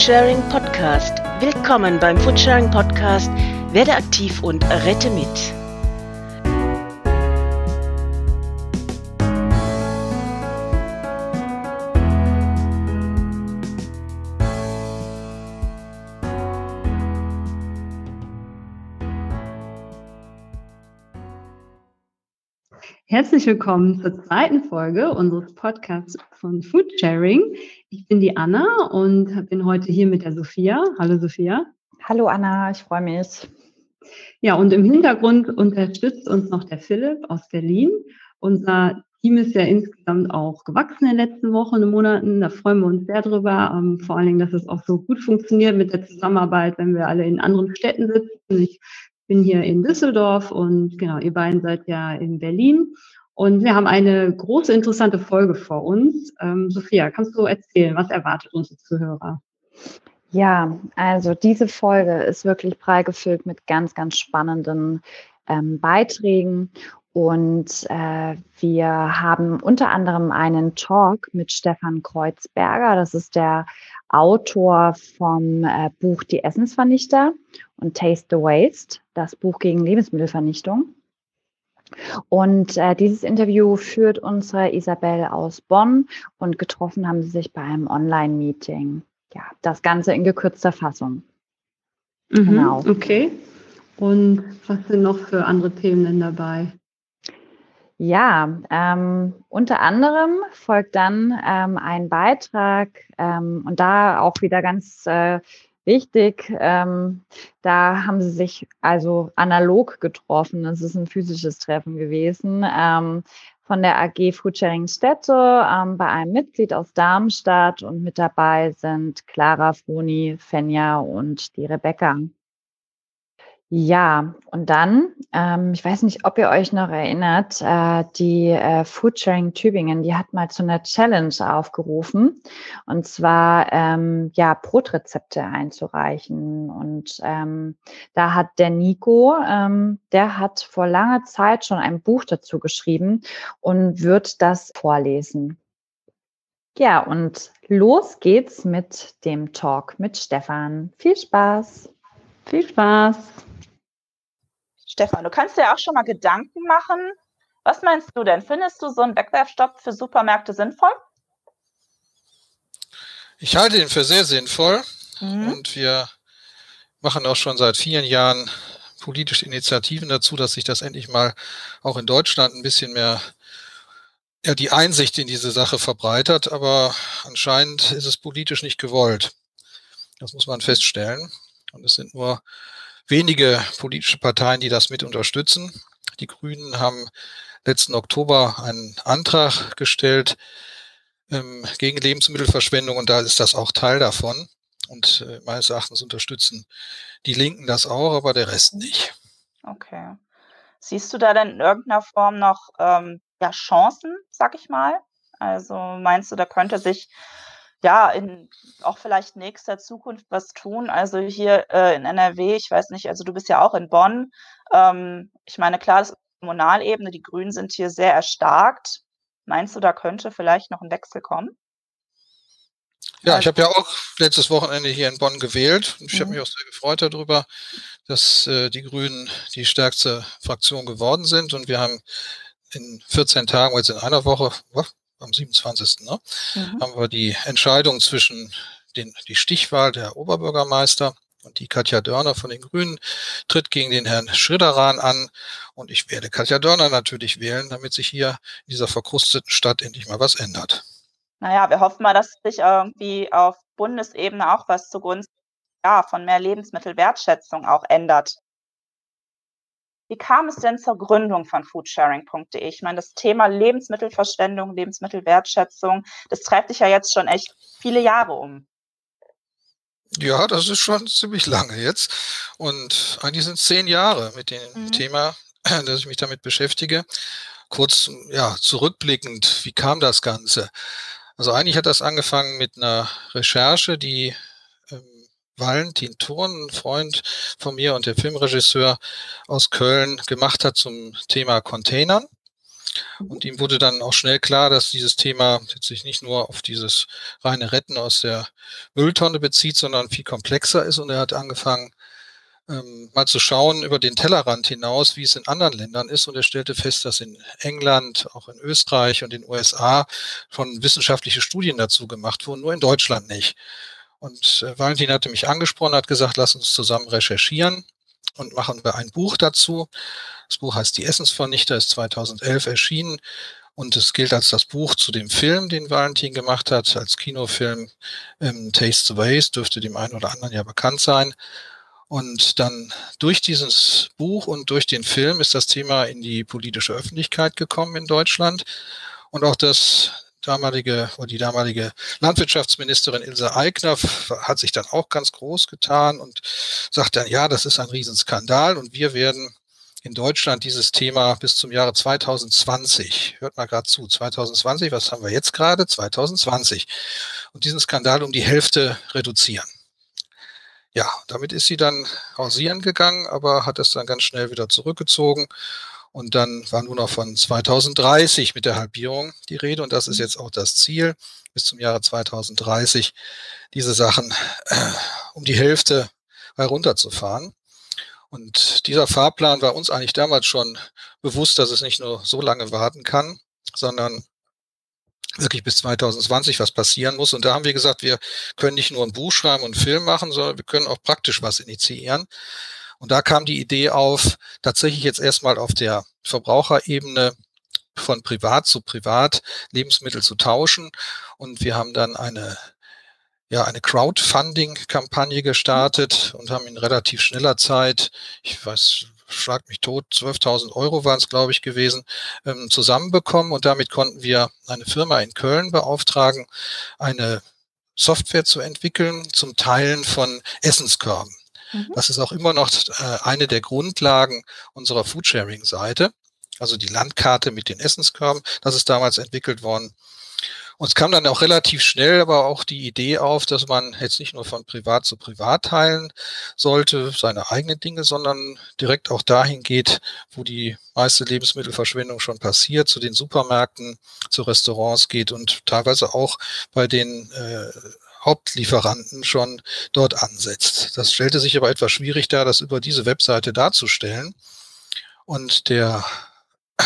Foodsharing Podcast. Willkommen beim Foodsharing Podcast. Werde aktiv und rette mit. Herzlich willkommen zur zweiten Folge unseres Podcasts von Food Sharing. Ich bin die Anna und bin heute hier mit der Sophia. Hallo Sophia. Hallo Anna, ich freue mich. Ja, und im Hintergrund unterstützt uns noch der Philipp aus Berlin. Unser Team ist ja insgesamt auch gewachsen in den letzten Wochen und Monaten. Da freuen wir uns sehr drüber. Ähm, vor allen Dingen, dass es auch so gut funktioniert mit der Zusammenarbeit, wenn wir alle in anderen Städten sitzen. Ich bin hier in Düsseldorf und genau, ihr beiden seid ja in Berlin. Und wir haben eine große, interessante Folge vor uns. Ähm, Sophia, kannst du erzählen, was erwartet unsere Zuhörer? Ja, also diese Folge ist wirklich prall gefüllt mit ganz, ganz spannenden ähm, Beiträgen. Und äh, wir haben unter anderem einen Talk mit Stefan Kreuzberger. Das ist der Autor vom äh, Buch Die Essensvernichter und Taste the Waste, das Buch gegen Lebensmittelvernichtung. Und äh, dieses Interview führt unsere Isabel aus Bonn und getroffen haben sie sich bei einem Online-Meeting. Ja, das Ganze in gekürzter Fassung. Mhm, genau. Okay. Und was sind noch für andere Themen denn dabei? Ja, ähm, unter anderem folgt dann ähm, ein Beitrag ähm, und da auch wieder ganz äh, wichtig, ähm, da haben sie sich also analog getroffen. Es ist ein physisches Treffen gewesen ähm, von der AG Foodsharing Städte ähm, bei einem Mitglied aus Darmstadt und mit dabei sind Clara, Froni, Fenja und die Rebecca. Ja, und dann, ähm, ich weiß nicht, ob ihr euch noch erinnert, äh, die äh, Foodsharing Tübingen, die hat mal zu einer Challenge aufgerufen, und zwar ähm, ja Brotrezepte einzureichen. Und ähm, da hat der Nico, ähm, der hat vor langer Zeit schon ein Buch dazu geschrieben und wird das vorlesen. Ja, und los geht's mit dem Talk mit Stefan. Viel Spaß! Viel Spaß! Stefan, du kannst dir auch schon mal Gedanken machen. Was meinst du denn? Findest du so einen Wegwerfstopp für Supermärkte sinnvoll? Ich halte ihn für sehr sinnvoll mhm. und wir machen auch schon seit vielen Jahren politische Initiativen dazu, dass sich das endlich mal auch in Deutschland ein bisschen mehr ja, die Einsicht in diese Sache verbreitert, aber anscheinend ist es politisch nicht gewollt. Das muss man feststellen. Und es sind nur wenige politische Parteien, die das mit unterstützen. Die Grünen haben letzten Oktober einen Antrag gestellt ähm, gegen Lebensmittelverschwendung und da ist das auch Teil davon. Und äh, meines Erachtens unterstützen die Linken das auch, aber der Rest nicht. Okay. Siehst du da denn in irgendeiner Form noch ähm, ja, Chancen, sag ich mal? Also meinst du, da könnte sich ja, in auch vielleicht nächster Zukunft was tun. Also hier äh, in NRW, ich weiß nicht, also du bist ja auch in Bonn. Ähm, ich meine, klar, das ist Kommunalebene, die Grünen sind hier sehr erstarkt. Meinst du, da könnte vielleicht noch ein Wechsel kommen? Ja, ich habe ja auch letztes Wochenende hier in Bonn gewählt. Ich mhm. habe mich auch sehr gefreut darüber, dass äh, die Grünen die stärkste Fraktion geworden sind. Und wir haben in 14 Tagen, jetzt in einer Woche, am 27. Ne, mhm. haben wir die Entscheidung zwischen den, die Stichwahl der Oberbürgermeister und die Katja Dörner von den Grünen tritt gegen den Herrn Schridderan an. Und ich werde Katja Dörner natürlich wählen, damit sich hier in dieser verkrusteten Stadt endlich mal was ändert. Naja, wir hoffen mal, dass sich irgendwie auf Bundesebene auch was zugunsten ja, von mehr Lebensmittelwertschätzung auch ändert. Wie kam es denn zur Gründung von foodsharing.de? Ich meine, das Thema Lebensmittelverschwendung, Lebensmittelwertschätzung, das treibt dich ja jetzt schon echt viele Jahre um. Ja, das ist schon ziemlich lange jetzt. Und eigentlich sind es zehn Jahre mit dem mhm. Thema, dass ich mich damit beschäftige. Kurz, ja, zurückblickend, wie kam das Ganze? Also eigentlich hat das angefangen mit einer Recherche, die Valentin Thurn, ein Freund von mir und der Filmregisseur aus Köln, gemacht hat zum Thema Containern. Und ihm wurde dann auch schnell klar, dass dieses Thema sich nicht nur auf dieses reine Retten aus der Mülltonne bezieht, sondern viel komplexer ist. Und er hat angefangen, ähm, mal zu schauen über den Tellerrand hinaus, wie es in anderen Ländern ist. Und er stellte fest, dass in England, auch in Österreich und in den USA schon wissenschaftliche Studien dazu gemacht wurden, nur in Deutschland nicht. Und äh, Valentin hatte mich angesprochen, hat gesagt, lass uns zusammen recherchieren und machen wir ein Buch dazu. Das Buch heißt Die Essensvernichter, ist 2011 erschienen und es gilt als das Buch zu dem Film, den Valentin gemacht hat, als Kinofilm ähm, Taste the Waste, dürfte dem einen oder anderen ja bekannt sein. Und dann durch dieses Buch und durch den Film ist das Thema in die politische Öffentlichkeit gekommen in Deutschland. Und auch das damalige oder die damalige Landwirtschaftsministerin Ilse Aigner hat sich dann auch ganz groß getan und sagt dann, ja, das ist ein Riesenskandal und wir werden in Deutschland dieses Thema bis zum Jahre 2020, hört mal gerade zu, 2020, was haben wir jetzt gerade? 2020. Und diesen Skandal um die Hälfte reduzieren. Ja, damit ist sie dann hausieren gegangen, aber hat es dann ganz schnell wieder zurückgezogen. Und dann war nur noch von 2030 mit der Halbierung die Rede. Und das ist jetzt auch das Ziel, bis zum Jahre 2030 diese Sachen äh, um die Hälfte herunterzufahren. Und dieser Fahrplan war uns eigentlich damals schon bewusst, dass es nicht nur so lange warten kann, sondern wirklich bis 2020 was passieren muss. Und da haben wir gesagt, wir können nicht nur ein Buch schreiben und einen Film machen, sondern wir können auch praktisch was initiieren. Und da kam die Idee auf, tatsächlich jetzt erstmal auf der Verbraucherebene von privat zu privat Lebensmittel zu tauschen. Und wir haben dann eine ja, eine Crowdfunding-Kampagne gestartet und haben in relativ schneller Zeit, ich weiß, schlag mich tot, 12.000 Euro waren es, glaube ich, gewesen, ähm, zusammenbekommen. Und damit konnten wir eine Firma in Köln beauftragen, eine Software zu entwickeln zum Teilen von Essenskörben. Mhm. Das ist auch immer noch äh, eine der Grundlagen unserer Foodsharing-Seite. Also die Landkarte mit den Essenskörben. Das ist damals entwickelt worden. Und es kam dann auch relativ schnell aber auch die Idee auf, dass man jetzt nicht nur von privat zu privat teilen sollte, seine eigenen Dinge, sondern direkt auch dahin geht, wo die meiste Lebensmittelverschwendung schon passiert, zu den Supermärkten, zu Restaurants geht und teilweise auch bei den äh, Hauptlieferanten schon dort ansetzt. Das stellte sich aber etwas schwierig dar, das über diese Webseite darzustellen. Und der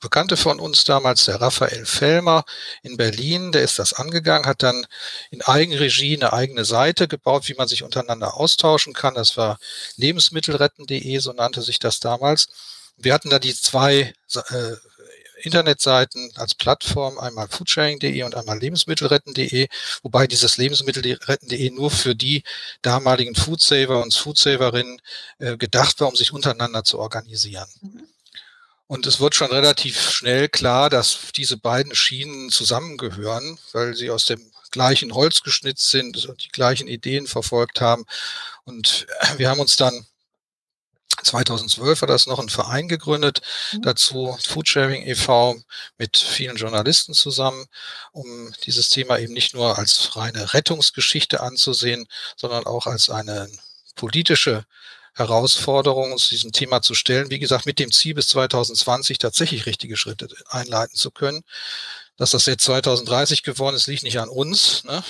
Bekannte von uns damals, der Raphael Fellmer in Berlin, der ist das angegangen, hat dann in Eigenregie eine eigene Seite gebaut, wie man sich untereinander austauschen kann. Das war lebensmittelretten.de, so nannte sich das damals. Wir hatten da die zwei äh, Internetseiten als Plattform, einmal foodsharing.de und einmal lebensmittelretten.de, wobei dieses lebensmittelretten.de nur für die damaligen Foodsaver und Foodsaverinnen äh, gedacht war, um sich untereinander zu organisieren. Mhm. Und es wird schon relativ schnell klar, dass diese beiden Schienen zusammengehören, weil sie aus dem gleichen Holz geschnitzt sind und die gleichen Ideen verfolgt haben. Und wir haben uns dann 2012 war das noch ein Verein gegründet, mhm. dazu Foodsharing e.V. mit vielen Journalisten zusammen, um dieses Thema eben nicht nur als reine Rettungsgeschichte anzusehen, sondern auch als eine politische Herausforderung, uns diesem Thema zu stellen. Wie gesagt, mit dem Ziel bis 2020 tatsächlich richtige Schritte einleiten zu können. Dass das jetzt 2030 geworden ist, liegt nicht an uns. Ne?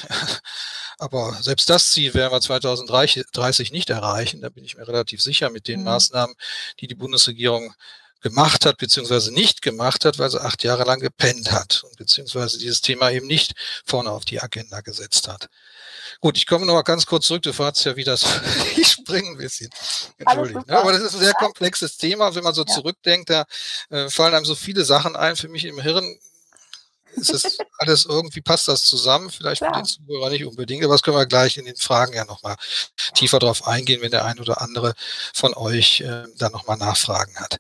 Aber selbst das Ziel werden wir 2030 nicht erreichen. Da bin ich mir relativ sicher mit den mhm. Maßnahmen, die die Bundesregierung gemacht hat, beziehungsweise nicht gemacht hat, weil sie acht Jahre lang gepennt hat und beziehungsweise dieses Thema eben nicht vorne auf die Agenda gesetzt hat. Gut, ich komme noch mal ganz kurz zurück. Du fragst ja, wie das. ich springe ein bisschen. Entschuldigung. Ja, aber das ist ein sehr komplexes Thema. Wenn man so ja. zurückdenkt, da äh, fallen einem so viele Sachen ein. Für mich im Hirn ist es alles irgendwie, passt das zusammen? Vielleicht Klar. für den Zuhörer nicht unbedingt, aber das können wir gleich in den Fragen ja nochmal tiefer drauf eingehen, wenn der ein oder andere von euch äh, da nochmal Nachfragen hat.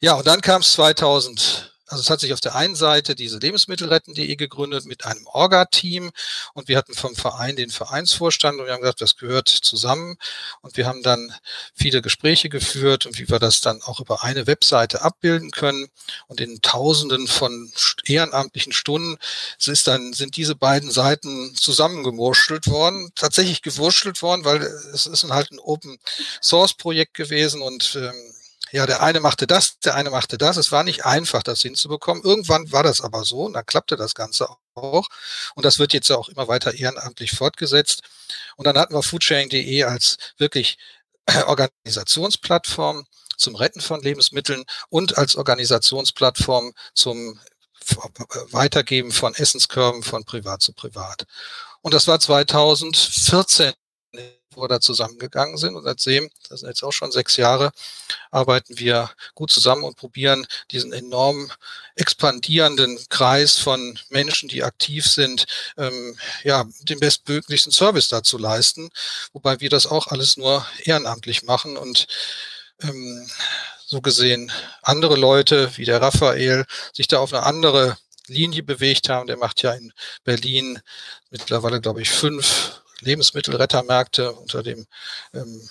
Ja, und dann kam es 2000 also es hat sich auf der einen Seite diese Lebensmittelretten.de gegründet mit einem Orga-Team und wir hatten vom Verein den Vereinsvorstand und wir haben gesagt, das gehört zusammen. Und wir haben dann viele Gespräche geführt und wie wir das dann auch über eine Webseite abbilden können. Und in Tausenden von ehrenamtlichen Stunden ist dann, sind diese beiden Seiten zusammengemurschelt worden, tatsächlich gewurschtelt worden, weil es ist halt ein Open Source Projekt gewesen und ähm, ja, der eine machte das, der eine machte das. Es war nicht einfach, das hinzubekommen. Irgendwann war das aber so und dann klappte das Ganze auch. Und das wird jetzt auch immer weiter ehrenamtlich fortgesetzt. Und dann hatten wir foodsharing.de als wirklich Organisationsplattform zum Retten von Lebensmitteln und als Organisationsplattform zum Weitergeben von Essenskörben von privat zu privat. Und das war 2014 wo wir da zusammengegangen sind. Und seitdem, das sind jetzt auch schon sechs Jahre, arbeiten wir gut zusammen und probieren diesen enorm expandierenden Kreis von Menschen, die aktiv sind, ähm, ja, den bestmöglichsten Service dazu leisten, wobei wir das auch alles nur ehrenamtlich machen und ähm, so gesehen andere Leute wie der Raphael sich da auf eine andere Linie bewegt haben. Der macht ja in Berlin mittlerweile, glaube ich, fünf Lebensmittelrettermärkte unter dem ähm,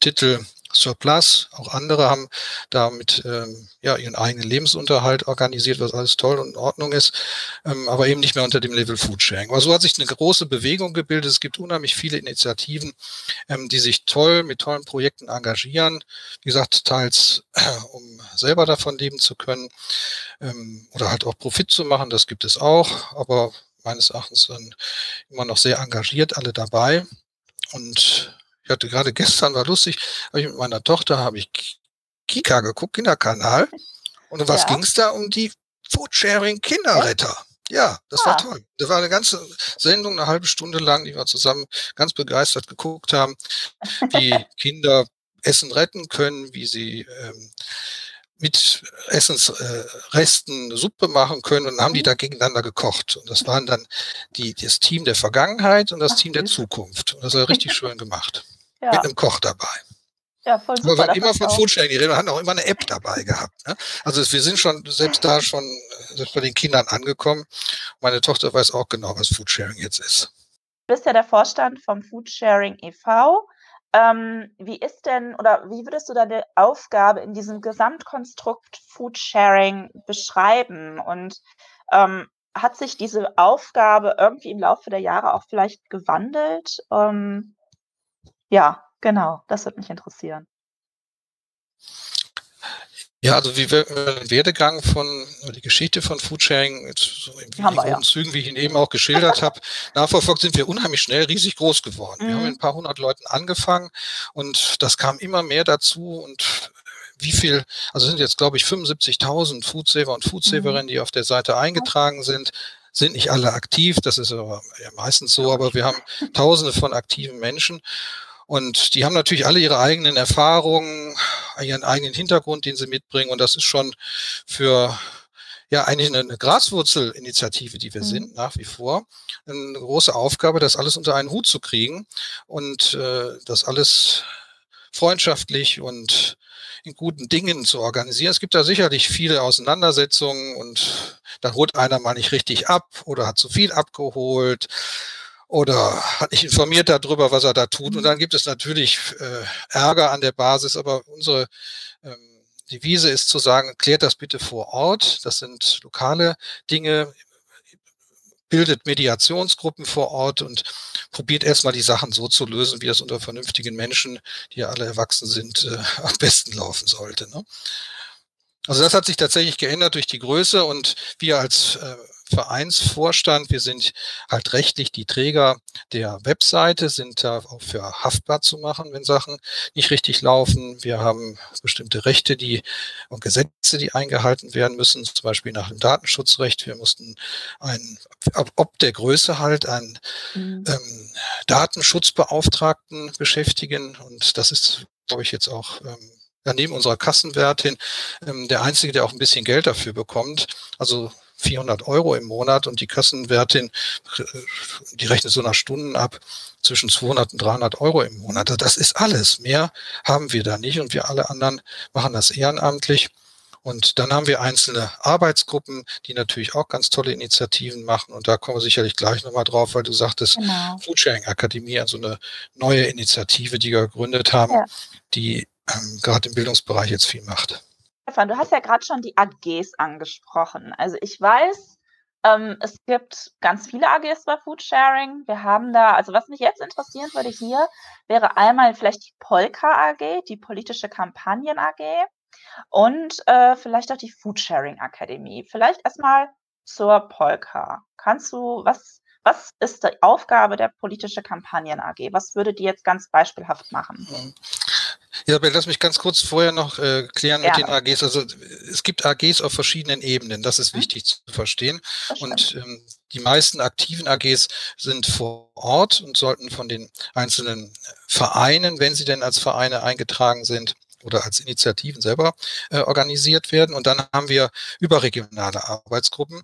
Titel Surplus. Auch andere haben damit ähm, ja ihren eigenen Lebensunterhalt organisiert, was alles toll und in Ordnung ist, ähm, aber eben nicht mehr unter dem Level Foodsharing. Aber so hat sich eine große Bewegung gebildet. Es gibt unheimlich viele Initiativen, ähm, die sich toll mit tollen Projekten engagieren. Wie gesagt, teils äh, um selber davon leben zu können ähm, oder halt auch Profit zu machen. Das gibt es auch, aber meines Erachtens dann immer noch sehr engagiert alle dabei. Und ich hatte gerade gestern, war lustig, habe ich mit meiner Tochter, habe ich Kika geguckt, Kinderkanal. Und um was ja. ging es da? Um die Foodsharing Kinderretter. Ja, das ah. war toll. Das war eine ganze Sendung, eine halbe Stunde lang, die wir zusammen ganz begeistert geguckt haben, wie Kinder Essen retten können, wie sie ähm, mit Essensresten Suppe machen können und haben die mhm. da gegeneinander gekocht. Und das waren dann die, das Team der Vergangenheit und das Ach, Team der Zukunft. Und das war richtig schön gemacht. Ja. Mit einem Koch dabei. Ja, voll super. Wir waren immer von Foodsharing geredet und hatten auch immer eine App dabei gehabt. Ne? Also wir sind schon selbst da schon selbst bei den Kindern angekommen. Meine Tochter weiß auch genau, was Foodsharing jetzt ist. Du bist ja der Vorstand vom Foodsharing e.V. Ähm, wie ist denn oder wie würdest du deine Aufgabe in diesem Gesamtkonstrukt Foodsharing beschreiben? Und ähm, hat sich diese Aufgabe irgendwie im Laufe der Jahre auch vielleicht gewandelt? Ähm, ja, genau, das würde mich interessieren. Ja, also wie wir äh, Werdegang von die Geschichte von Foodsharing, jetzt so in wir, ja. Zügen, wie ich ihn eben auch geschildert habe, nachverfolgt, sind wir unheimlich schnell riesig groß geworden. Mhm. Wir haben mhm. mit ein paar hundert Leuten angefangen und das kam immer mehr dazu und wie viel, also sind jetzt glaube ich 75.000 Foodsaver und Foodsaverinnen, mhm. die auf der Seite eingetragen sind sind nicht alle aktiv, das ist aber ja meistens so, aber wir haben tausende von aktiven Menschen und die haben natürlich alle ihre eigenen Erfahrungen, ihren eigenen Hintergrund, den sie mitbringen. Und das ist schon für ja eigentlich eine, Graswurzelinitiative, die wir mhm. sind, nach wie vor, eine große Aufgabe, das alles unter einen Hut zu kriegen und äh, das alles freundschaftlich und in guten Dingen zu organisieren. Es gibt da sicherlich viele Auseinandersetzungen und da holt einer mal nicht richtig ab oder hat zu viel abgeholt oder hat nicht informiert darüber, was er da tut. Und mhm. dann gibt es natürlich äh, Ärger an der Basis, aber unsere ähm, Devise ist zu sagen, klärt das bitte vor Ort. Das sind lokale Dinge, bildet Mediationsgruppen vor Ort und probiert erstmal die Sachen so zu lösen, wie das unter vernünftigen Menschen, die ja alle erwachsen sind, äh, am besten laufen sollte. Ne? Also das hat sich tatsächlich geändert durch die Größe und wir als äh, Vereinsvorstand. Wir sind halt rechtlich die Träger der Webseite, sind da auch für haftbar zu machen, wenn Sachen nicht richtig laufen. Wir haben bestimmte Rechte, die und Gesetze, die eingehalten werden müssen, zum Beispiel nach dem Datenschutzrecht. Wir mussten ein, ob der Größe halt, einen mhm. ähm, Datenschutzbeauftragten beschäftigen. Und das ist, glaube ich, jetzt auch ähm, neben unserer Kassenwertin ähm, der einzige, der auch ein bisschen Geld dafür bekommt. Also 400 Euro im Monat und die Kassenwertin, die rechnet so nach Stunden ab, zwischen 200 und 300 Euro im Monat. Das ist alles. Mehr haben wir da nicht und wir alle anderen machen das ehrenamtlich. Und dann haben wir einzelne Arbeitsgruppen, die natürlich auch ganz tolle Initiativen machen. Und da kommen wir sicherlich gleich nochmal drauf, weil du sagtest, genau. Foodsharing Akademie, also eine neue Initiative, die wir gegründet haben, ja. die ähm, gerade im Bildungsbereich jetzt viel macht. Stefan, du hast ja gerade schon die AGs angesprochen. Also ich weiß, ähm, es gibt ganz viele AGs bei Foodsharing. Wir haben da, also was mich jetzt interessieren würde hier, wäre einmal vielleicht die Polka AG, die politische Kampagnen AG. und äh, vielleicht auch die Foodsharing Akademie. Vielleicht erstmal zur Polka. Kannst du, was, was ist die Aufgabe der politische Kampagnen AG? Was würde die jetzt ganz beispielhaft machen? Isabel, lass mich ganz kurz vorher noch äh, klären mit den AGs. Also es gibt AGs auf verschiedenen Ebenen, das ist mhm. wichtig zu verstehen. Und ähm, die meisten aktiven AGs sind vor Ort und sollten von den einzelnen Vereinen, wenn sie denn als Vereine eingetragen sind, oder als Initiativen selber äh, organisiert werden. Und dann haben wir überregionale Arbeitsgruppen.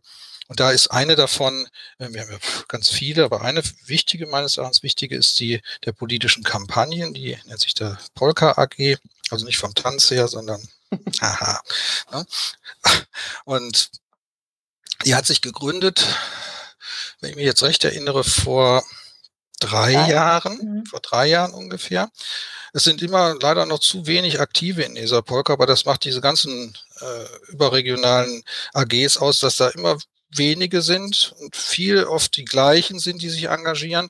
Und da ist eine davon, äh, wir haben ja ganz viele, aber eine wichtige, meines Erachtens wichtige, ist die der politischen Kampagnen, die nennt sich der Polka AG, also nicht vom Tanz her, sondern haha. Ne? Und die hat sich gegründet, wenn ich mich jetzt recht erinnere, vor drei Jahren, mhm. vor drei Jahren ungefähr. Es sind immer leider noch zu wenig Aktive in dieser Polka, aber das macht diese ganzen äh, überregionalen AGs aus, dass da immer wenige sind und viel oft die gleichen sind, die sich engagieren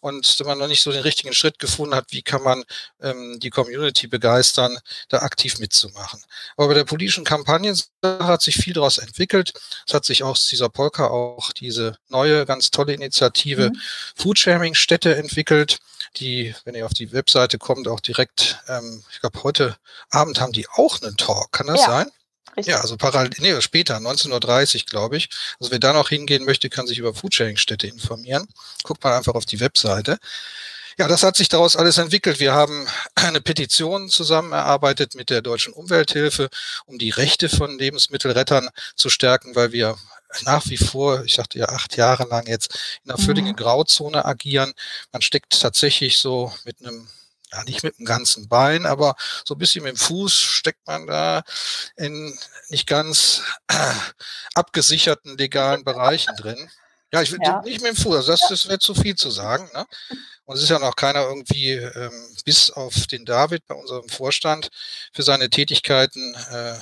und man noch nicht so den richtigen Schritt gefunden hat, wie kann man ähm, die Community begeistern, da aktiv mitzumachen. Aber bei der politischen Kampagne hat sich viel daraus entwickelt. Es hat sich aus dieser Polka auch diese neue, ganz tolle Initiative mhm. Foodsharing-Städte entwickelt, die, wenn ihr auf die Webseite kommt, auch direkt, ähm, ich glaube, heute Abend haben die auch einen Talk. Kann das ja. sein? Richtig. Ja, also parallel, nee, später, 19.30 Uhr, glaube ich. Also wer da noch hingehen möchte, kann sich über Foodsharing-Städte informieren. Guckt mal einfach auf die Webseite. Ja, das hat sich daraus alles entwickelt. Wir haben eine Petition zusammen erarbeitet mit der Deutschen Umwelthilfe, um die Rechte von Lebensmittelrettern zu stärken, weil wir nach wie vor, ich sagte ja acht Jahre lang jetzt, in einer völligen mhm. Grauzone agieren. Man steckt tatsächlich so mit einem ja nicht mit dem ganzen Bein, aber so ein bisschen mit dem Fuß steckt man da in nicht ganz äh, abgesicherten legalen Bereichen drin. Ja, ich will ja. nicht mit dem Fuß, also das, das wäre zu viel zu sagen. Ne? Und es ist ja noch keiner irgendwie, ähm, bis auf den David bei unserem Vorstand, für seine Tätigkeiten äh,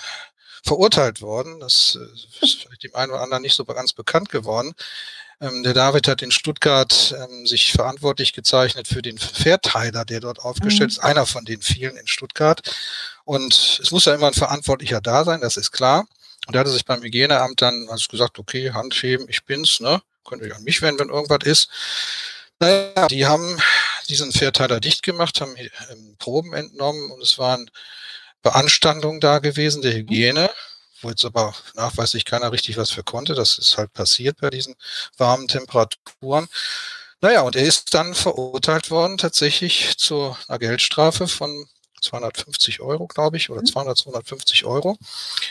verurteilt worden. Das äh, ist vielleicht dem einen oder anderen nicht so ganz bekannt geworden. Ähm, der David hat in Stuttgart ähm, sich verantwortlich gezeichnet für den Verteiler, der dort aufgestellt mhm. ist, einer von den vielen in Stuttgart. Und es muss ja immer ein Verantwortlicher da sein, das ist klar. Und er hatte sich beim Hygieneamt dann also gesagt, okay, Handheben, ich bin's, ne? Könnt ihr an mich wenden, wenn irgendwas ist. Naja, die haben diesen Verteiler dicht gemacht, haben ähm, Proben entnommen und es waren Beanstandungen da gewesen der Hygiene wo jetzt aber nachweislich keiner richtig was für konnte. Das ist halt passiert bei diesen warmen Temperaturen. Naja, und er ist dann verurteilt worden tatsächlich zu einer Geldstrafe von 250 Euro, glaube ich, oder 200, mhm. 250 Euro.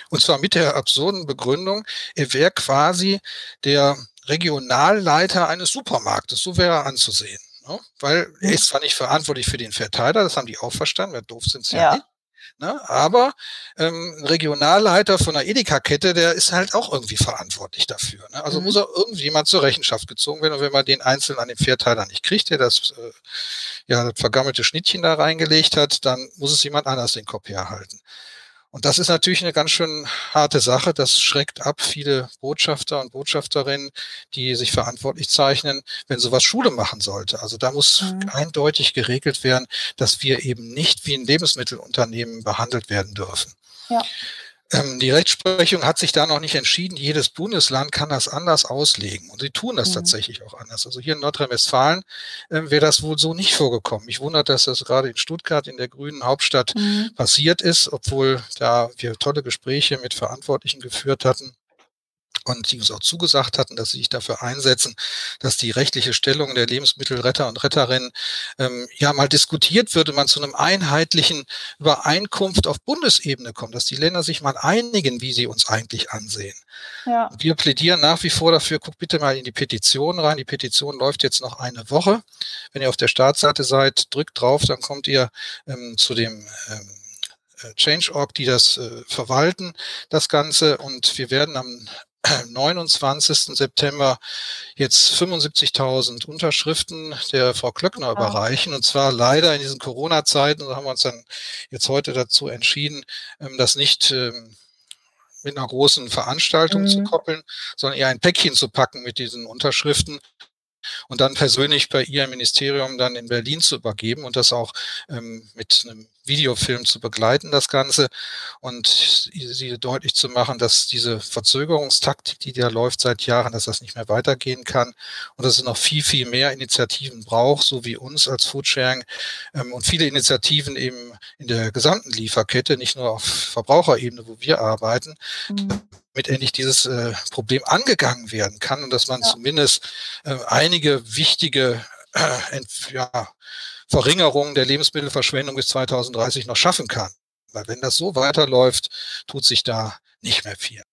Und zwar mit der absurden Begründung, er wäre quasi der Regionalleiter eines Supermarktes. So wäre er anzusehen. Ne? Weil er ist zwar nicht verantwortlich für den Verteiler, das haben die auch verstanden, wer doof sind sie ja, ja nicht. Ne? Aber ähm, ein Regionalleiter von einer Edeka-Kette, der ist halt auch irgendwie verantwortlich dafür. Ne? Also mhm. muss auch irgendjemand zur Rechenschaft gezogen werden. Und wenn man den einzeln an den Pferdteiler nicht kriegt, der das, äh, ja, das vergammelte Schnittchen da reingelegt hat, dann muss es jemand anders den Kopf herhalten. Und das ist natürlich eine ganz schön harte Sache. Das schreckt ab viele Botschafter und Botschafterinnen, die sich verantwortlich zeichnen, wenn sowas Schule machen sollte. Also da muss mhm. eindeutig geregelt werden, dass wir eben nicht wie ein Lebensmittelunternehmen behandelt werden dürfen. Ja. Ähm, die Rechtsprechung hat sich da noch nicht entschieden. Jedes Bundesland kann das anders auslegen. Und sie tun das mhm. tatsächlich auch anders. Also hier in Nordrhein-Westfalen äh, wäre das wohl so nicht vorgekommen. Mich wundert, dass das gerade in Stuttgart, in der grünen Hauptstadt, mhm. passiert ist, obwohl da wir tolle Gespräche mit Verantwortlichen geführt hatten und die uns auch zugesagt hatten, dass sie sich dafür einsetzen, dass die rechtliche Stellung der Lebensmittelretter und Retterinnen ähm, ja mal diskutiert wird und man zu einem einheitlichen Übereinkunft auf Bundesebene kommt, dass die Länder sich mal einigen, wie sie uns eigentlich ansehen. Ja. Wir plädieren nach wie vor dafür, guckt bitte mal in die Petition rein. Die Petition läuft jetzt noch eine Woche. Wenn ihr auf der Startseite seid, drückt drauf, dann kommt ihr ähm, zu dem ähm, äh, Change.org, die das äh, verwalten, das Ganze. Und wir werden am 29. September jetzt 75.000 Unterschriften der Frau Klöckner überreichen. Und zwar leider in diesen Corona-Zeiten, da haben wir uns dann jetzt heute dazu entschieden, ähm, das nicht ähm, mit einer großen Veranstaltung mhm. zu koppeln, sondern eher ein Päckchen zu packen mit diesen Unterschriften und dann persönlich bei ihr im Ministerium dann in Berlin zu übergeben und das auch ähm, mit einem Videofilm zu begleiten, das Ganze, und sie deutlich zu machen, dass diese Verzögerungstaktik, die da läuft seit Jahren, dass das nicht mehr weitergehen kann und dass es noch viel, viel mehr Initiativen braucht, so wie uns als Foodsharing ähm, und viele Initiativen eben in der gesamten Lieferkette, nicht nur auf Verbraucherebene, wo wir arbeiten, mhm. damit endlich dieses äh, Problem angegangen werden kann und dass man ja. zumindest äh, einige wichtige äh, ja, Verringerung der Lebensmittelverschwendung bis 2030 noch schaffen kann. Weil wenn das so weiterläuft, tut sich da nicht mehr viel.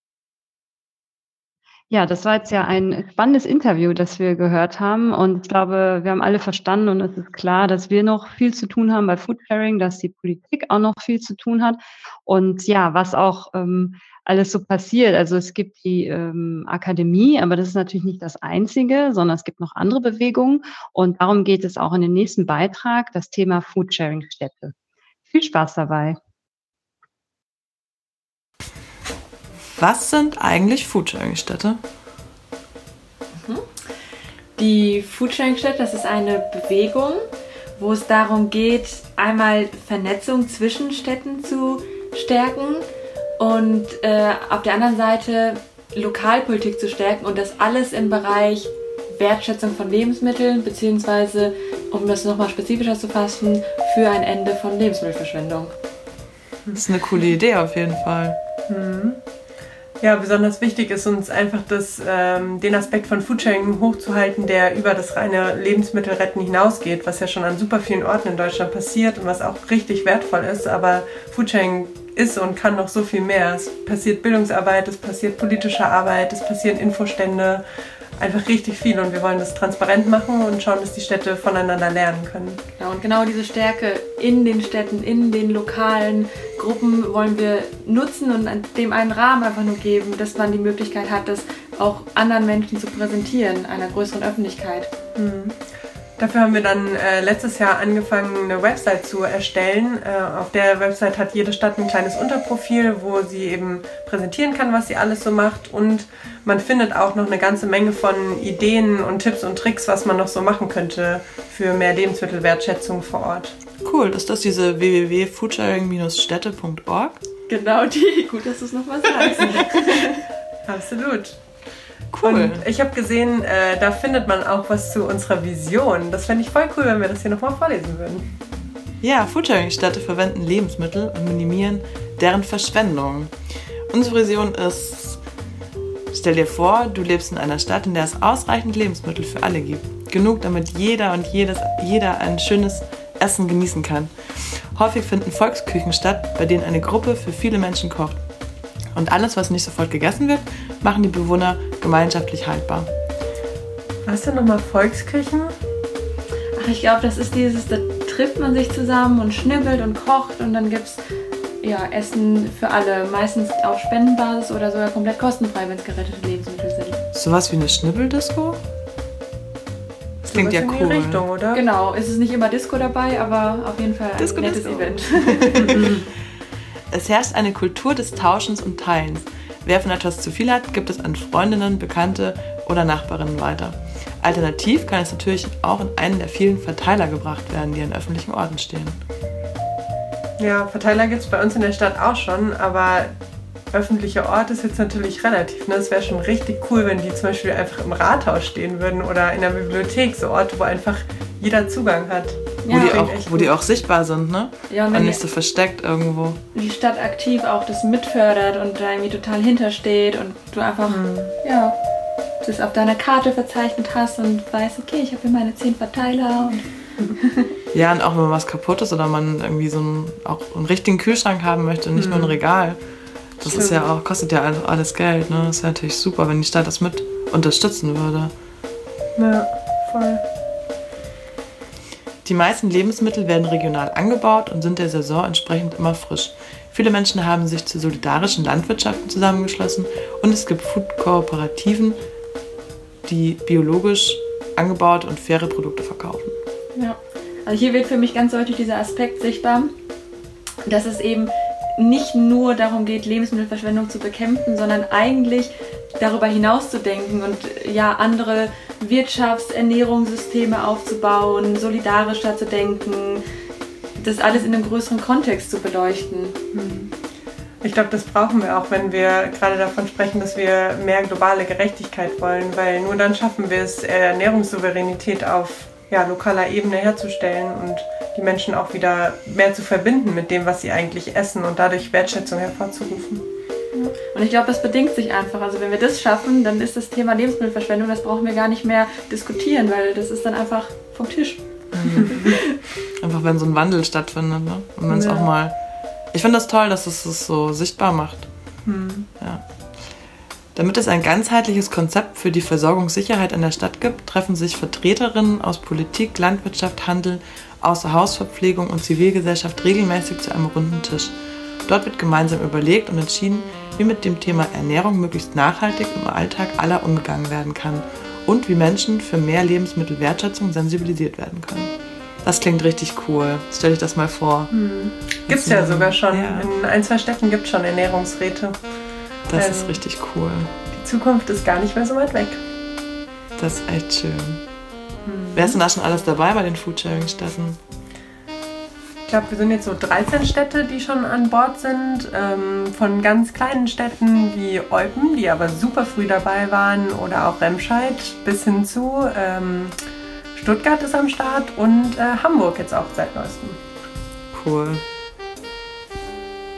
Ja, das war jetzt ja ein spannendes Interview, das wir gehört haben. Und ich glaube, wir haben alle verstanden und es ist klar, dass wir noch viel zu tun haben bei Foodsharing, dass die Politik auch noch viel zu tun hat. Und ja, was auch ähm, alles so passiert. Also es gibt die ähm, Akademie, aber das ist natürlich nicht das Einzige, sondern es gibt noch andere Bewegungen. Und darum geht es auch in dem nächsten Beitrag, das Thema Foodsharing-Städte. Viel Spaß dabei. Was sind eigentlich Foodsharing-Städte? Mhm. Die Foodsharing-Städte, das ist eine Bewegung, wo es darum geht, einmal Vernetzung zwischen Städten zu stärken und äh, auf der anderen Seite Lokalpolitik zu stärken und das alles im Bereich Wertschätzung von Lebensmitteln, beziehungsweise, um das nochmal spezifischer zu fassen, für ein Ende von Lebensmittelverschwendung. Das ist eine coole Idee auf jeden Fall. Mhm. Ja, besonders wichtig ist uns einfach das, ähm, den Aspekt von Foodsharing hochzuhalten, der über das reine Lebensmittelretten hinausgeht, was ja schon an super vielen Orten in Deutschland passiert und was auch richtig wertvoll ist. Aber Foodsharing ist und kann noch so viel mehr. Es passiert Bildungsarbeit, es passiert politische Arbeit, es passieren Infostände, einfach richtig viel und wir wollen das transparent machen und schauen, dass die Städte voneinander lernen können. Ja, und genau diese Stärke in den Städten, in den lokalen Gruppen wollen wir nutzen und dem einen Rahmen einfach nur geben, dass man die Möglichkeit hat, das auch anderen Menschen zu präsentieren, einer größeren Öffentlichkeit. Mhm. Dafür haben wir dann äh, letztes Jahr angefangen, eine Website zu erstellen. Äh, auf der Website hat jede Stadt ein kleines Unterprofil, wo sie eben präsentieren kann, was sie alles so macht. Und man findet auch noch eine ganze Menge von Ideen und Tipps und Tricks, was man noch so machen könnte für mehr Lebensmittelwertschätzung vor Ort. Cool, ist das diese www.foodsharing-städte.org? Genau die. Gut, dass du es nochmal sagst. Absolut. Cool. Und ich habe gesehen, äh, da findet man auch was zu unserer Vision. Das fände ich voll cool, wenn wir das hier nochmal vorlesen würden. Ja, Foodsharing-Städte verwenden Lebensmittel und minimieren deren Verschwendung. Unsere Vision ist, stell dir vor, du lebst in einer Stadt, in der es ausreichend Lebensmittel für alle gibt. Genug, damit jeder und jedes, jeder ein schönes Essen genießen kann. Häufig finden Volksküchen statt, bei denen eine Gruppe für viele Menschen kocht. Und alles, was nicht sofort gegessen wird, machen die Bewohner gemeinschaftlich haltbar. Was denn nochmal Volksküchen? Ach, ich glaube, das ist dieses, da trifft man sich zusammen und schnibbelt und kocht und dann gibt es ja, Essen für alle. Meistens auf Spendenbasis oder sogar komplett kostenfrei, wenn es gerettete Lebensmittel sind. Sowas wie eine Schnibbeldisco? Das klingt ja cool. Richtung, oder? Genau, es ist nicht immer Disco dabei, aber auf jeden Fall ein Disco, nettes Disco. Event. Es herrscht eine Kultur des Tauschens und Teilens. Wer von etwas zu viel hat, gibt es an Freundinnen, Bekannte oder Nachbarinnen weiter. Alternativ kann es natürlich auch in einen der vielen Verteiler gebracht werden, die an öffentlichen Orten stehen. Ja, Verteiler gibt es bei uns in der Stadt auch schon, aber öffentlicher Ort ist jetzt natürlich relativ. Ne? Es wäre schon richtig cool, wenn die zum Beispiel einfach im Rathaus stehen würden oder in der Bibliothek, so Orte, wo einfach jeder Zugang hat. Ja, wo, die auch, wo die auch sichtbar sind, ne? Ja, und, und nicht so versteckt irgendwo. Die Stadt aktiv auch das mitfördert und da irgendwie total hintersteht und du einfach, mhm. ja, das auf deiner Karte verzeichnet hast und weißt, okay, ich habe hier meine zehn Verteiler und ja, und auch wenn was kaputt ist oder man irgendwie so einen, auch einen richtigen Kühlschrank haben möchte, nicht mhm. nur ein Regal. Das Stimmt. ist ja auch, kostet ja alles Geld, ne? Das wäre natürlich super, wenn die Stadt das mit unterstützen würde. Ja, voll. Die meisten Lebensmittel werden regional angebaut und sind der Saison entsprechend immer frisch. Viele Menschen haben sich zu solidarischen Landwirtschaften zusammengeschlossen und es gibt Food-Kooperativen, die biologisch angebaut und faire Produkte verkaufen. Ja, also hier wird für mich ganz deutlich dieser Aspekt sichtbar, dass es eben nicht nur darum geht, Lebensmittelverschwendung zu bekämpfen, sondern eigentlich darüber hinaus zu denken und ja andere Wirtschaftsernährungssysteme aufzubauen, solidarischer zu denken, das alles in einem größeren Kontext zu beleuchten. Ich glaube, das brauchen wir auch, wenn wir gerade davon sprechen, dass wir mehr globale Gerechtigkeit wollen, weil nur dann schaffen wir es, Ernährungssouveränität auf ja, lokaler Ebene herzustellen und die Menschen auch wieder mehr zu verbinden mit dem, was sie eigentlich essen und dadurch Wertschätzung hervorzurufen. Und ich glaube, das bedingt sich einfach. Also wenn wir das schaffen, dann ist das Thema Lebensmittelverschwendung, das brauchen wir gar nicht mehr diskutieren, weil das ist dann einfach vom Tisch. einfach wenn so ein Wandel stattfindet, ne? Und wenn es ja. auch mal. Ich finde das toll, dass es es so sichtbar macht. Hm. Ja. Damit es ein ganzheitliches Konzept für die Versorgungssicherheit in der Stadt gibt, treffen sich Vertreterinnen aus Politik, Landwirtschaft, Handel, Außerhausverpflegung und Zivilgesellschaft regelmäßig zu einem runden Tisch. Dort wird gemeinsam überlegt und entschieden, wie mit dem Thema Ernährung möglichst nachhaltig im Alltag aller umgegangen werden kann und wie Menschen für mehr Lebensmittelwertschätzung sensibilisiert werden können. Das klingt richtig cool. Stell dich das mal vor. Hm. Gibt es ja sogar schon. Ja. In ein, zwei Städten gibt es schon Ernährungsräte. Das ähm, ist richtig cool. Die Zukunft ist gar nicht mehr so weit weg. Das ist echt schön. Hm. Wer ist denn da schon alles dabei bei den Foodsharing-Städten? Ich glaube, wir sind jetzt so 13 Städte, die schon an Bord sind. Ähm, von ganz kleinen Städten wie Eupen, die aber super früh dabei waren, oder auch Remscheid, bis hin zu ähm, Stuttgart ist am Start und äh, Hamburg jetzt auch seit neuestem. Cool.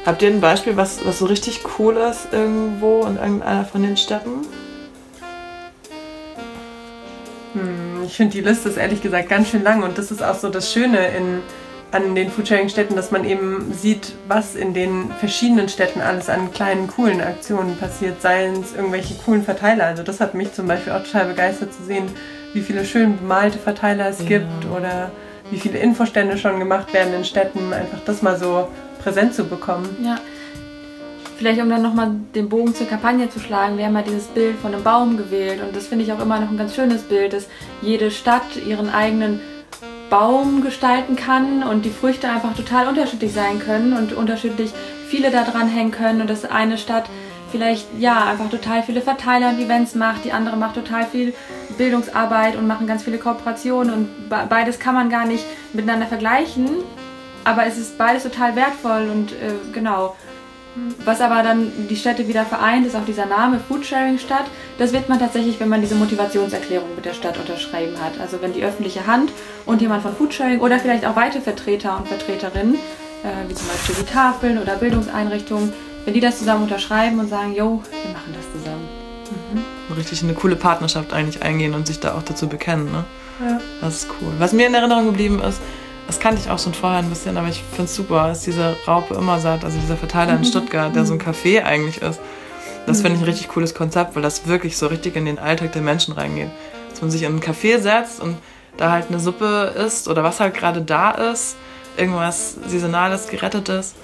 Habt ihr ein Beispiel, was, was so richtig cool ist irgendwo in irgendeiner von den Städten? Hm, ich finde die Liste ist ehrlich gesagt ganz schön lang und das ist auch so das Schöne in an den Foodsharing-Städten, dass man eben sieht, was in den verschiedenen Städten alles an kleinen, coolen Aktionen passiert, seien es irgendwelche coolen Verteiler. Also das hat mich zum Beispiel auch total begeistert zu sehen, wie viele schön bemalte Verteiler es ja. gibt oder wie viele Infostände schon gemacht werden in Städten, einfach das mal so präsent zu bekommen. Ja. Vielleicht um dann nochmal den Bogen zur Kampagne zu schlagen, wir haben ja dieses Bild von einem Baum gewählt und das finde ich auch immer noch ein ganz schönes Bild, dass jede Stadt ihren eigenen Baum gestalten kann und die Früchte einfach total unterschiedlich sein können und unterschiedlich viele da dran hängen können und dass eine Stadt vielleicht ja einfach total viele Verteiler und Events macht, die andere macht total viel Bildungsarbeit und machen ganz viele Kooperationen und beides kann man gar nicht miteinander vergleichen, aber es ist beides total wertvoll und äh, genau. Was aber dann die Städte wieder vereint, ist auch dieser Name Foodsharing Stadt. Das wird man tatsächlich, wenn man diese Motivationserklärung mit der Stadt unterschrieben hat. Also wenn die öffentliche Hand und jemand von Foodsharing oder vielleicht auch weitere Vertreter und Vertreterinnen, äh, wie zum Beispiel die Tafeln oder Bildungseinrichtungen, wenn die das zusammen unterschreiben und sagen, yo, wir machen das zusammen. Mhm. Richtig eine coole Partnerschaft eigentlich eingehen und sich da auch dazu bekennen. Ne? Ja. Das ist cool. Was mir in Erinnerung geblieben ist, das kannte ich auch schon vorher ein bisschen, aber ich finde es super, ist dieser Raupe Immersatt, also dieser Verteiler in mhm. Stuttgart, der so ein Café eigentlich ist. Das finde ich ein richtig cooles Konzept, weil das wirklich so richtig in den Alltag der Menschen reingeht. Dass man sich in ein Café setzt und da halt eine Suppe isst oder was halt gerade da ist, irgendwas Saisonales, Gerettetes.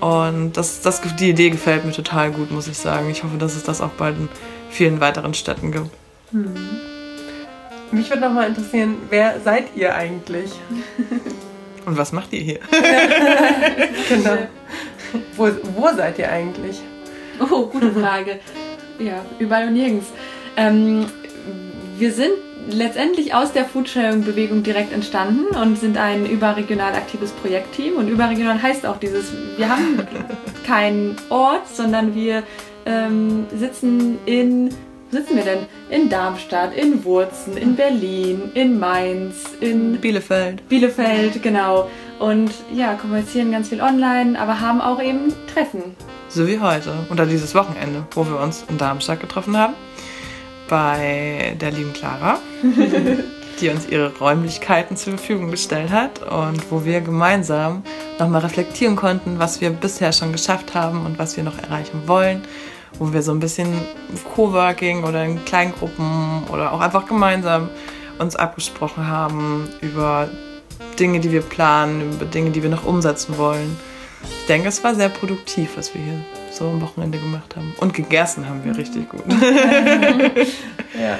Und das, das, die Idee gefällt mir total gut, muss ich sagen. Ich hoffe, dass es das auch bald in vielen weiteren Städten gibt. Mhm. Mich würde noch mal interessieren, wer seid ihr eigentlich? Und was macht ihr hier? genau. Wo, wo seid ihr eigentlich? Oh, gute Frage. Ja, überall und nirgends. Ähm, wir sind letztendlich aus der Foodsharing-Bewegung direkt entstanden und sind ein überregional aktives Projektteam. Und überregional heißt auch dieses, wir haben keinen Ort, sondern wir ähm, sitzen in sitzen wir denn? In Darmstadt, in Wurzen, in Berlin, in Mainz, in Bielefeld. Bielefeld, genau. Und ja, kommunizieren ganz viel online, aber haben auch eben Treffen. So wie heute. Oder dieses Wochenende, wo wir uns in Darmstadt getroffen haben. Bei der lieben Clara, die uns ihre Räumlichkeiten zur Verfügung gestellt hat und wo wir gemeinsam nochmal reflektieren konnten, was wir bisher schon geschafft haben und was wir noch erreichen wollen wo wir so ein bisschen Coworking oder in Kleingruppen oder auch einfach gemeinsam uns abgesprochen haben über Dinge, die wir planen, über Dinge, die wir noch umsetzen wollen. Ich denke, es war sehr produktiv, was wir hier so am Wochenende gemacht haben. Und gegessen haben wir richtig gut. ja.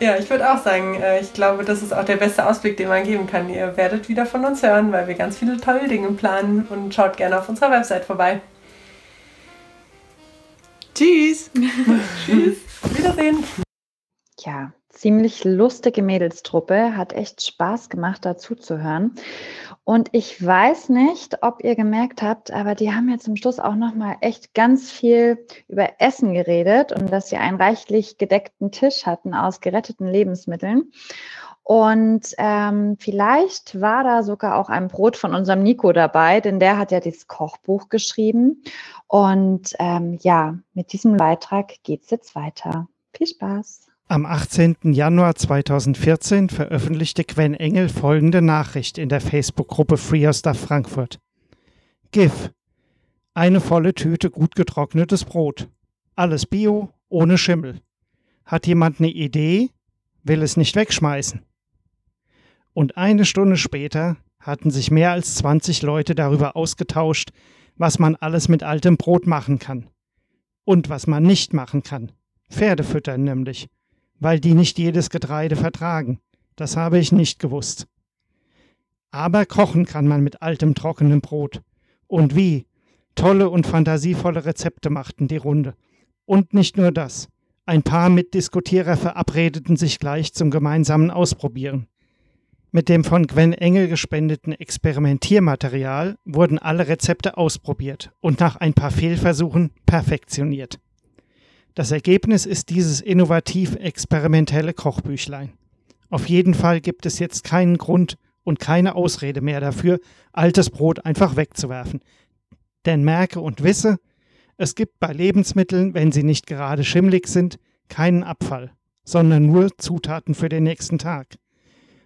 Ja, ich würde auch sagen, äh, ich glaube, das ist auch der beste Ausblick, den man geben kann. Ihr werdet wieder von uns hören, weil wir ganz viele tolle Dinge planen und schaut gerne auf unserer Website vorbei. Tschüss. Tschüss. Wiedersehen. Ja, ziemlich lustige Mädelstruppe, hat echt Spaß gemacht, dazu zu hören. Und ich weiß nicht, ob ihr gemerkt habt, aber die haben ja zum Schluss auch noch mal echt ganz viel über Essen geredet und dass sie einen reichlich gedeckten Tisch hatten aus geretteten Lebensmitteln. Und ähm, vielleicht war da sogar auch ein Brot von unserem Nico dabei, denn der hat ja dieses Kochbuch geschrieben. Und ähm, ja, mit diesem Beitrag geht es jetzt weiter. Viel Spaß. Am 18. Januar 2014 veröffentlichte Gwen Engel folgende Nachricht in der Facebook-Gruppe Free Your Stuff Frankfurt. GIF. Eine volle Tüte gut getrocknetes Brot. Alles Bio, ohne Schimmel. Hat jemand eine Idee? Will es nicht wegschmeißen. Und eine Stunde später hatten sich mehr als 20 Leute darüber ausgetauscht, was man alles mit altem Brot machen kann. Und was man nicht machen kann. Pferde füttern nämlich, weil die nicht jedes Getreide vertragen. Das habe ich nicht gewusst. Aber kochen kann man mit altem trockenem Brot. Und wie? Tolle und fantasievolle Rezepte machten die Runde. Und nicht nur das. Ein paar Mitdiskutierer verabredeten sich gleich zum gemeinsamen Ausprobieren. Mit dem von Gwen Engel gespendeten Experimentiermaterial wurden alle Rezepte ausprobiert und nach ein paar Fehlversuchen perfektioniert. Das Ergebnis ist dieses innovativ experimentelle Kochbüchlein. Auf jeden Fall gibt es jetzt keinen Grund und keine Ausrede mehr dafür, altes Brot einfach wegzuwerfen. Denn merke und wisse, es gibt bei Lebensmitteln, wenn sie nicht gerade schimmlig sind, keinen Abfall, sondern nur Zutaten für den nächsten Tag.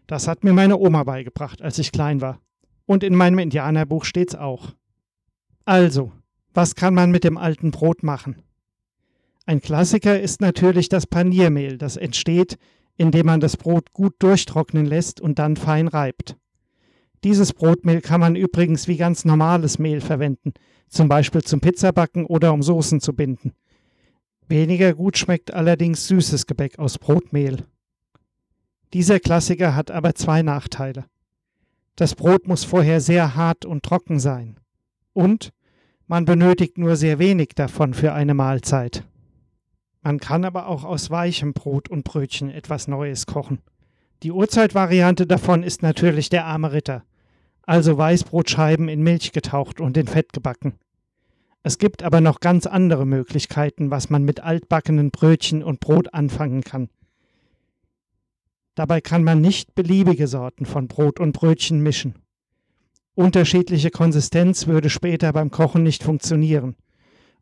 Das hat mir meine Oma beigebracht, als ich klein war. Und in meinem Indianerbuch steht's auch. Also, was kann man mit dem alten Brot machen? Ein Klassiker ist natürlich das Paniermehl, das entsteht, indem man das Brot gut durchtrocknen lässt und dann fein reibt. Dieses Brotmehl kann man übrigens wie ganz normales Mehl verwenden, zum Beispiel zum Pizzabacken oder um Soßen zu binden. Weniger gut schmeckt allerdings süßes Gebäck aus Brotmehl. Dieser Klassiker hat aber zwei Nachteile. Das Brot muss vorher sehr hart und trocken sein. Und man benötigt nur sehr wenig davon für eine Mahlzeit. Man kann aber auch aus weichem Brot und Brötchen etwas Neues kochen. Die Urzeitvariante davon ist natürlich der arme Ritter, also Weißbrotscheiben in Milch getaucht und in Fett gebacken. Es gibt aber noch ganz andere Möglichkeiten, was man mit altbackenen Brötchen und Brot anfangen kann. Dabei kann man nicht beliebige Sorten von Brot und Brötchen mischen. Unterschiedliche Konsistenz würde später beim Kochen nicht funktionieren.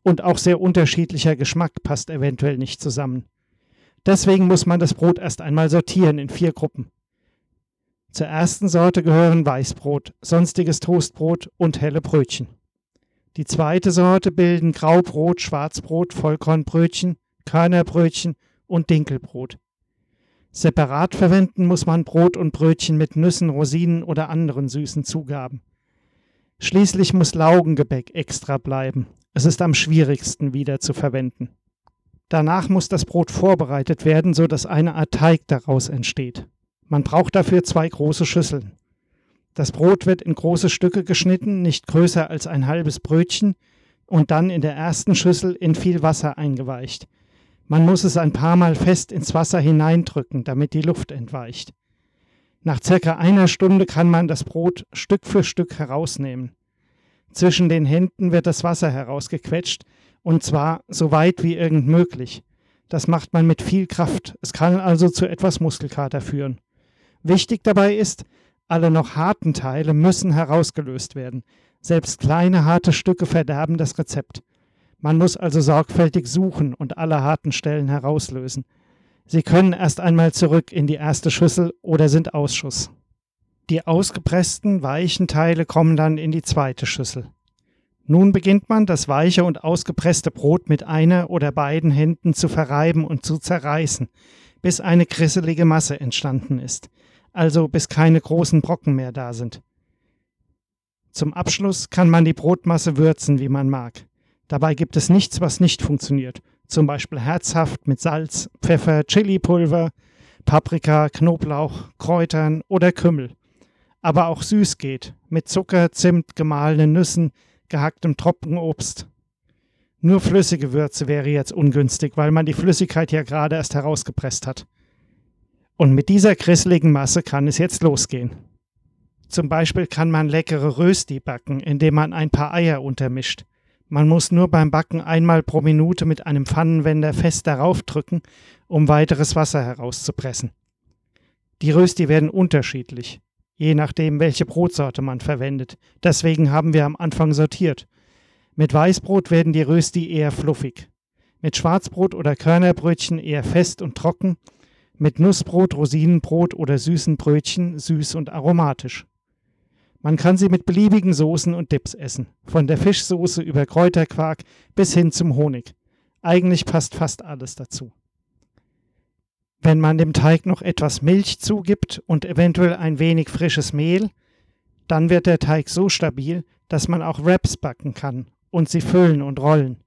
Und auch sehr unterschiedlicher Geschmack passt eventuell nicht zusammen. Deswegen muss man das Brot erst einmal sortieren in vier Gruppen. Zur ersten Sorte gehören Weißbrot, sonstiges Toastbrot und helle Brötchen. Die zweite Sorte bilden Graubrot, Schwarzbrot, Vollkornbrötchen, Körnerbrötchen und Dinkelbrot. Separat verwenden muss man Brot und Brötchen mit Nüssen, Rosinen oder anderen süßen Zugaben. Schließlich muss Laugengebäck extra bleiben. Es ist am schwierigsten wieder zu verwenden. Danach muss das Brot vorbereitet werden, so dass eine Art Teig daraus entsteht. Man braucht dafür zwei große Schüsseln. Das Brot wird in große Stücke geschnitten, nicht größer als ein halbes Brötchen, und dann in der ersten Schüssel in viel Wasser eingeweicht. Man muss es ein paar Mal fest ins Wasser hineindrücken, damit die Luft entweicht. Nach circa einer Stunde kann man das Brot Stück für Stück herausnehmen. Zwischen den Händen wird das Wasser herausgequetscht, und zwar so weit wie irgend möglich. Das macht man mit viel Kraft. Es kann also zu etwas Muskelkater führen. Wichtig dabei ist, alle noch harten Teile müssen herausgelöst werden. Selbst kleine harte Stücke verderben das Rezept. Man muss also sorgfältig suchen und alle harten Stellen herauslösen. Sie können erst einmal zurück in die erste Schüssel oder sind Ausschuss. Die ausgepressten, weichen Teile kommen dann in die zweite Schüssel. Nun beginnt man, das weiche und ausgepresste Brot mit einer oder beiden Händen zu verreiben und zu zerreißen, bis eine krisselige Masse entstanden ist, also bis keine großen Brocken mehr da sind. Zum Abschluss kann man die Brotmasse würzen, wie man mag. Dabei gibt es nichts, was nicht funktioniert. Zum Beispiel herzhaft mit Salz, Pfeffer, Chilipulver, Paprika, Knoblauch, Kräutern oder Kümmel. Aber auch süß geht, mit Zucker, Zimt, gemahlenen Nüssen, gehacktem Trockenobst. Nur flüssige Würze wäre jetzt ungünstig, weil man die Flüssigkeit ja gerade erst herausgepresst hat. Und mit dieser grisseligen Masse kann es jetzt losgehen. Zum Beispiel kann man leckere Rösti backen, indem man ein paar Eier untermischt. Man muss nur beim Backen einmal pro Minute mit einem Pfannenwender fest darauf drücken, um weiteres Wasser herauszupressen. Die Rösti werden unterschiedlich, je nachdem, welche Brotsorte man verwendet. Deswegen haben wir am Anfang sortiert. Mit Weißbrot werden die Rösti eher fluffig. Mit Schwarzbrot oder Körnerbrötchen eher fest und trocken. Mit Nussbrot, Rosinenbrot oder süßen Brötchen süß und aromatisch. Man kann sie mit beliebigen Soßen und Dips essen, von der Fischsoße über Kräuterquark bis hin zum Honig. Eigentlich passt fast alles dazu. Wenn man dem Teig noch etwas Milch zugibt und eventuell ein wenig frisches Mehl, dann wird der Teig so stabil, dass man auch Wraps backen kann und sie füllen und rollen.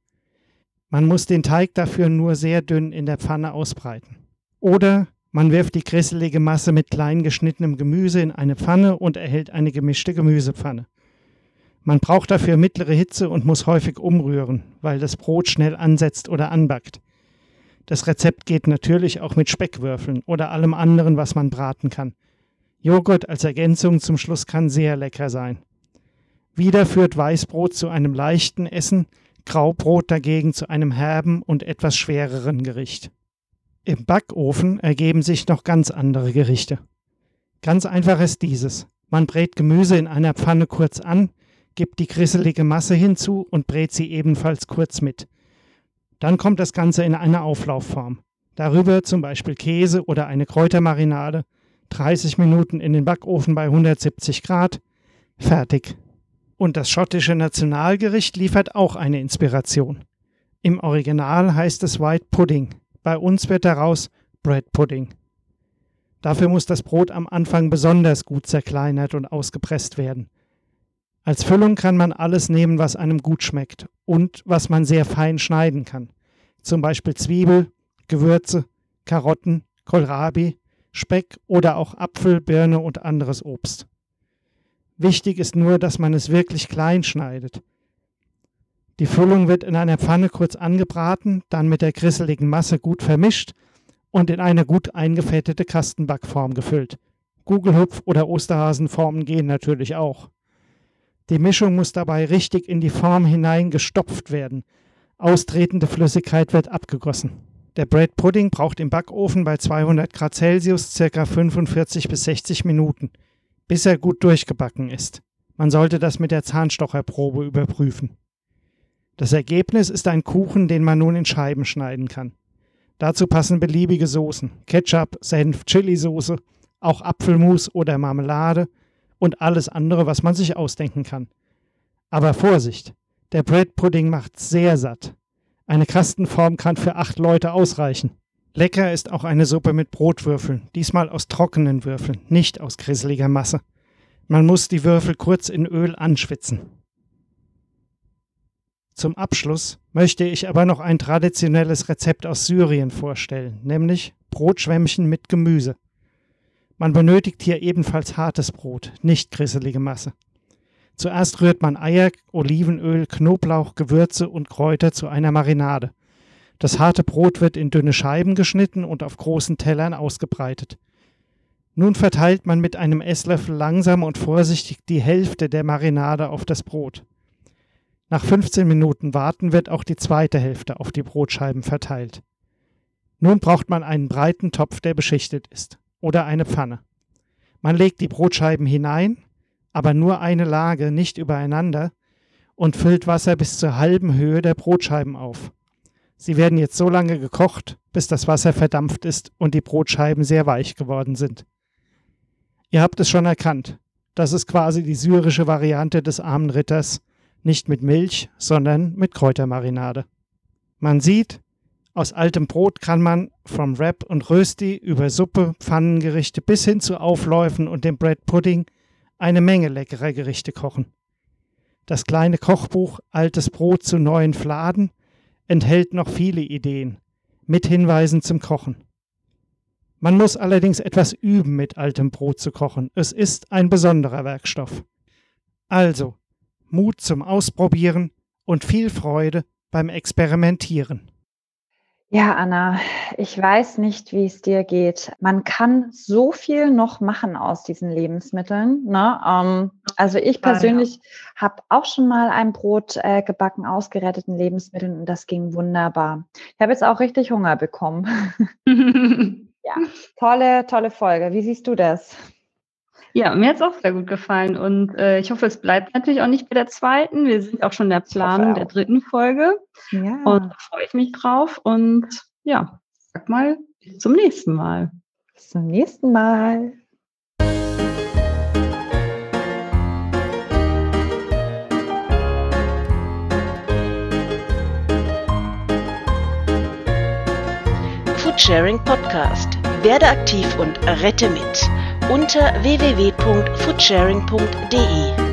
Man muss den Teig dafür nur sehr dünn in der Pfanne ausbreiten. Oder man wirft die grisselige Masse mit klein geschnittenem Gemüse in eine Pfanne und erhält eine gemischte Gemüsepfanne. Man braucht dafür mittlere Hitze und muss häufig umrühren, weil das Brot schnell ansetzt oder anbackt. Das Rezept geht natürlich auch mit Speckwürfeln oder allem anderen, was man braten kann. Joghurt als Ergänzung zum Schluss kann sehr lecker sein. Wieder führt Weißbrot zu einem leichten Essen, Graubrot dagegen zu einem herben und etwas schwereren Gericht. Im Backofen ergeben sich noch ganz andere Gerichte. Ganz einfach ist dieses. Man brät Gemüse in einer Pfanne kurz an, gibt die grisselige Masse hinzu und brät sie ebenfalls kurz mit. Dann kommt das Ganze in eine Auflaufform. Darüber zum Beispiel Käse oder eine Kräutermarinade, 30 Minuten in den Backofen bei 170 Grad, fertig. Und das schottische Nationalgericht liefert auch eine Inspiration. Im Original heißt es White Pudding. Bei uns wird daraus Bread Pudding. Dafür muss das Brot am Anfang besonders gut zerkleinert und ausgepresst werden. Als Füllung kann man alles nehmen, was einem gut schmeckt und was man sehr fein schneiden kann. Zum Beispiel Zwiebel, Gewürze, Karotten, Kohlrabi, Speck oder auch Apfel, Birne und anderes Obst. Wichtig ist nur, dass man es wirklich klein schneidet. Die Füllung wird in einer Pfanne kurz angebraten, dann mit der grisseligen Masse gut vermischt und in eine gut eingefettete Kastenbackform gefüllt. Gugelhupf oder Osterhasenformen gehen natürlich auch. Die Mischung muss dabei richtig in die Form hinein gestopft werden. Austretende Flüssigkeit wird abgegossen. Der Bread Pudding braucht im Backofen bei 200 Grad Celsius ca. 45 bis 60 Minuten, bis er gut durchgebacken ist. Man sollte das mit der Zahnstocherprobe überprüfen. Das Ergebnis ist ein Kuchen, den man nun in Scheiben schneiden kann. Dazu passen beliebige Soßen, Ketchup, Senf, Chilisauce, auch Apfelmus oder Marmelade und alles andere, was man sich ausdenken kann. Aber Vorsicht, der Bread Pudding macht sehr satt. Eine Kastenform kann für acht Leute ausreichen. Lecker ist auch eine Suppe mit Brotwürfeln, diesmal aus trockenen Würfeln, nicht aus grisseliger Masse. Man muss die Würfel kurz in Öl anschwitzen. Zum Abschluss möchte ich aber noch ein traditionelles Rezept aus Syrien vorstellen, nämlich Brotschwämmchen mit Gemüse. Man benötigt hier ebenfalls hartes Brot, nicht grisselige Masse. Zuerst rührt man Eier, Olivenöl, Knoblauch, Gewürze und Kräuter zu einer Marinade. Das harte Brot wird in dünne Scheiben geschnitten und auf großen Tellern ausgebreitet. Nun verteilt man mit einem Esslöffel langsam und vorsichtig die Hälfte der Marinade auf das Brot. Nach 15 Minuten Warten wird auch die zweite Hälfte auf die Brotscheiben verteilt. Nun braucht man einen breiten Topf, der beschichtet ist, oder eine Pfanne. Man legt die Brotscheiben hinein, aber nur eine Lage, nicht übereinander, und füllt Wasser bis zur halben Höhe der Brotscheiben auf. Sie werden jetzt so lange gekocht, bis das Wasser verdampft ist und die Brotscheiben sehr weich geworden sind. Ihr habt es schon erkannt. Das ist quasi die syrische Variante des armen Ritters, nicht mit Milch, sondern mit Kräutermarinade. Man sieht, aus altem Brot kann man vom Wrap und Rösti über Suppe, Pfannengerichte bis hin zu Aufläufen und dem Bread Pudding eine Menge leckerer Gerichte kochen. Das kleine Kochbuch Altes Brot zu neuen Fladen enthält noch viele Ideen mit Hinweisen zum Kochen. Man muss allerdings etwas üben, mit altem Brot zu kochen. Es ist ein besonderer Werkstoff. Also, Mut zum Ausprobieren und viel Freude beim Experimentieren. Ja, Anna, ich weiß nicht, wie es dir geht. Man kann so viel noch machen aus diesen Lebensmitteln. Ne? Ähm, also ich persönlich ja. habe auch schon mal ein Brot äh, gebacken aus geretteten Lebensmitteln und das ging wunderbar. Ich habe jetzt auch richtig Hunger bekommen. ja, tolle, tolle Folge. Wie siehst du das? Ja, mir hat es auch sehr gut gefallen und äh, ich hoffe, es bleibt natürlich auch nicht bei der zweiten. Wir sind auch schon in der Planung der dritten Folge ja. und da freue ich mich drauf und ja, sag mal, bis zum nächsten Mal. Bis zum nächsten Mal. Foodsharing Podcast. Werde aktiv und rette mit unter www.foodsharing.de.